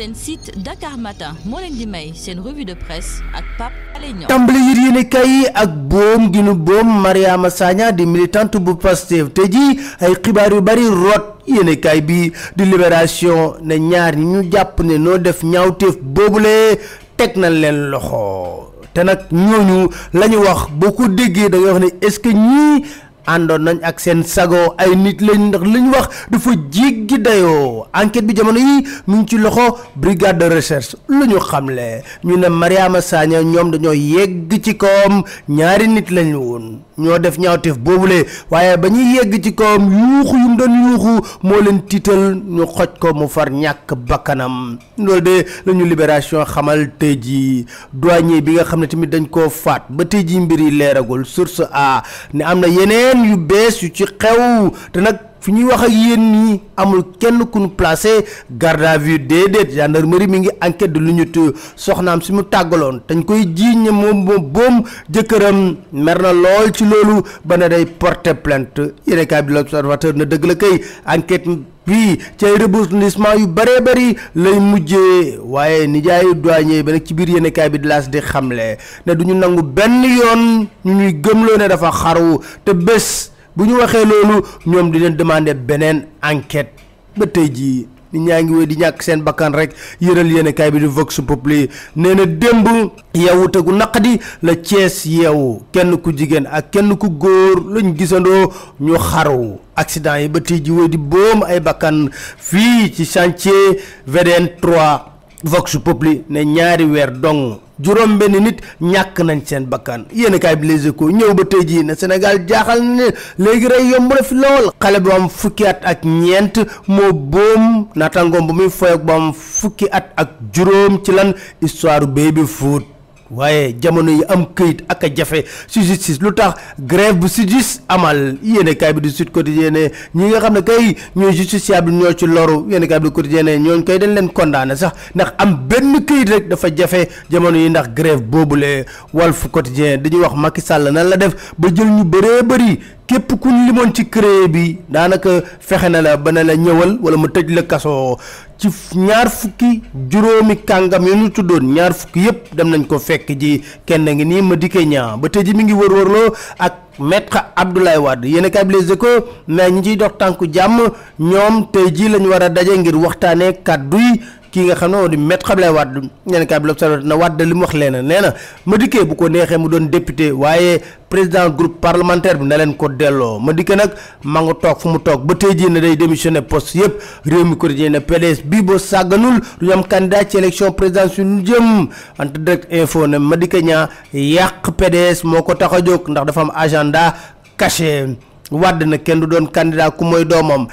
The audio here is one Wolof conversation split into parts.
seen site Dakar Matin moo leen di may seen revue de presse ak Pape Alé Niang tàmbali yit yéene kay ak boom gi nu boom Mariama Sagna di militante bu Pastef te ji ay xibaar yu bari root yéene kay bi di libération ne ñaar ñi ñu jàpp ne noo def ñaawteef boobule teg nañ leen loxo te nag ñooñu la ñu wax boo ko déggee da ngay wax ne est-ce que ñii àndoon nañ ak seen sago ay nit lañ ndax li ñu wax dafa jéggi dayoo enquête bi jamono yi mu ngi ci loxo brigade de recherche lu ñu xamle ñu ne Mariama Sagna ñoom dañoo yegg ci koom ñaari nit lañ woon ñoo def ñaawteef boobule waaye ba ñuy yegg ci koom yuuxu yu mu doon yuuxu moo leen tiital ñu xoj ko mu far ñàkk bakkanam loolu de la ñu libération xamal tey jii douanier bi nga xam ne tamit dañ koo faat ba tey jii mbir yi leeragul source a ne am na yeneen yu bees yu ci xew te nag fi ñuy wax ak yéen nii amul kenn ku ñu placé garde à vue déedéet gendarmerie mi ngi enquête de lu ñu tu soxnaam si mu tàggaloon dañ koy jiiñ ne moom moom boom jëkkëram mer na lool ci loolu ba ne day porter plainte yéenekaay bi l'Observateur na dëgg la kay enquête bii ci ay rebondissement yu bëree bëri lay mujjee waaye nijaayu douanier bi nag ci biir yéenekaay bi di laas di xamle ne du ñu nangu benn yoon ñu ñuy gëmloo ne dafa xaru te bés bu ñu waxee loolu ñoom di leen demander beneen enquête ba tey jii nit ñaa ngi wéy di ñàkk seen bakkan rek yëral yéenekaay bi di Vox Populi nee na démb yeewu te gu naqadi la Cees yeewu kenn ku jigéen ak kenn ku góor lañ gisandoo ñu xaru accident yi ba tey ji wéy di boom ay bakkan fii ci chantier VDN 3 Vox Populi ne ñaari weer dong juróom benn nit ñàkk nañ seen bakkan yéen kaay bi Les Échos ñëw ba tey jii ne Sénégal jaaxal na ne léegi rey yomb na fi lool xale bu am fukki at ak ñeent moo boom naataangoom bu muy foyog bu am fukki at ak juróom ci lan histoire baby foot waaye jamono yi am këyit ak a jafe si justice lu tax grève bu si justice amal yéene kaay bi di Sud Quotidien ne ñi nga xam ne kay ñooy justiciable ñoo ci loru yéene kaay bi di Quotidien ne ñooñu kay dañ leen condamné sax ndax am benn këyit rek dafa jafe jamono yi ndax grève boobule Walf Quotidien dañuy wax Macky Sall nan la def ba jël ñu bëree bëri képp ku limoon ci créé bi daanaka fexe na la ba ne la ñëwal wala mu tëj la kaso ci ñaar fukki juróomi kàngam yu ñu tuddoon ñaar fukki yëpp dem nañ ko fekk ji kenn ngi nii ma dikkee ñaa ba tey ji mi ngi wër-wërloo ak maître Abdoulaye Wade yéen a kaab les échos mais ñi ciy dox tànku jàmm ñoom tey ji lañu war a daje ngir waxtaanee kàddu yi kii nga xam ne moo di maître Abdoulaye Wade ñeneen kaay bi l'Observateur na Wade li mu wax leen nee na ma dikkee bu ko neexee mu doon député waaye président groupe parlementaire bi na leen ko delloo ma dikkee nag ma nga toog fu mu toog ba tey jii ne day démissionné poste yëpp réew mi quotidien ne PDS bii boo sàgganul du ñu am candidat ci élection présidentielle ñu jëm ante direct info ne ma dikkee ñaa yàq PDS moo ko tax a jóg ndax dafa am agenda cachet wàdd na kenn du doon candidat ku mooy doomam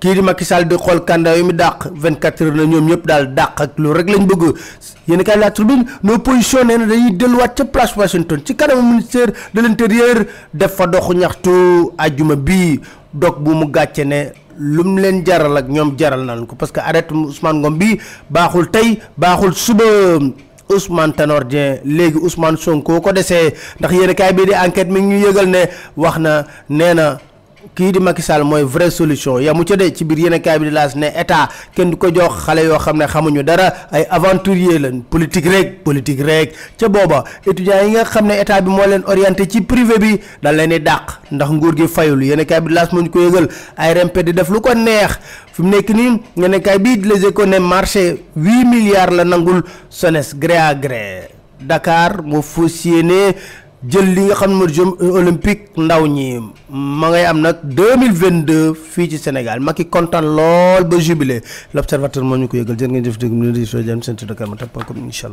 kii di Macky Sall di xool candidat yu mu dàq 24 heures na ñoom ñëpp daal dàq ak loolu rek lañ bëgg yéen a kaay la tribune no position nee na dañuy delluwaat ca place Washington ci kanamu ministère de l' intérieur def fa doxu ñaxtu ajjuma bii dog bu mu gàcce ne lum leen jaral ak ñoom jaral nañ ko parce que arrêté Ousmane Ngom bi baaxul tey baaxul suba Ousmane Tanor Dieng léegi Ousmane Sonko ko desee ndax yéen kaay bii di enquête mi ngi ñu yëgal ne wax na nee na kii di Macky Sall mooy vraie solution yamu ca de ci biir yéen kaay bi di laas ne état kenn du ko jox xale yoo xam ne xamuñu dara ay aventurier lañ politique rek politique rek ca booba étudiants yi nga xam ne état bi moo leen orienté ci privé bi dañ leen di dàq ndax nguur gi fayul yéen kaay bi di laas moo ñu ko yëgal ARMP di def lu ko neex fi mu nekk nii nga ne kay bii di Les Échos ne marché huit milliards la nangul SONES gré à gré Dakar moo fas yéene jël li nga xam ne mooy jeux olympique ndaw ñi ma ngay am nag deux mille vingt deux fii ci Sénégal Macky kontaan lool ba jubilé l' observateur moo ñu ko yëgal jërë ngeen jëf dégg mu ne di soo jëm seen tudd Dakar ma teg point com incha allah.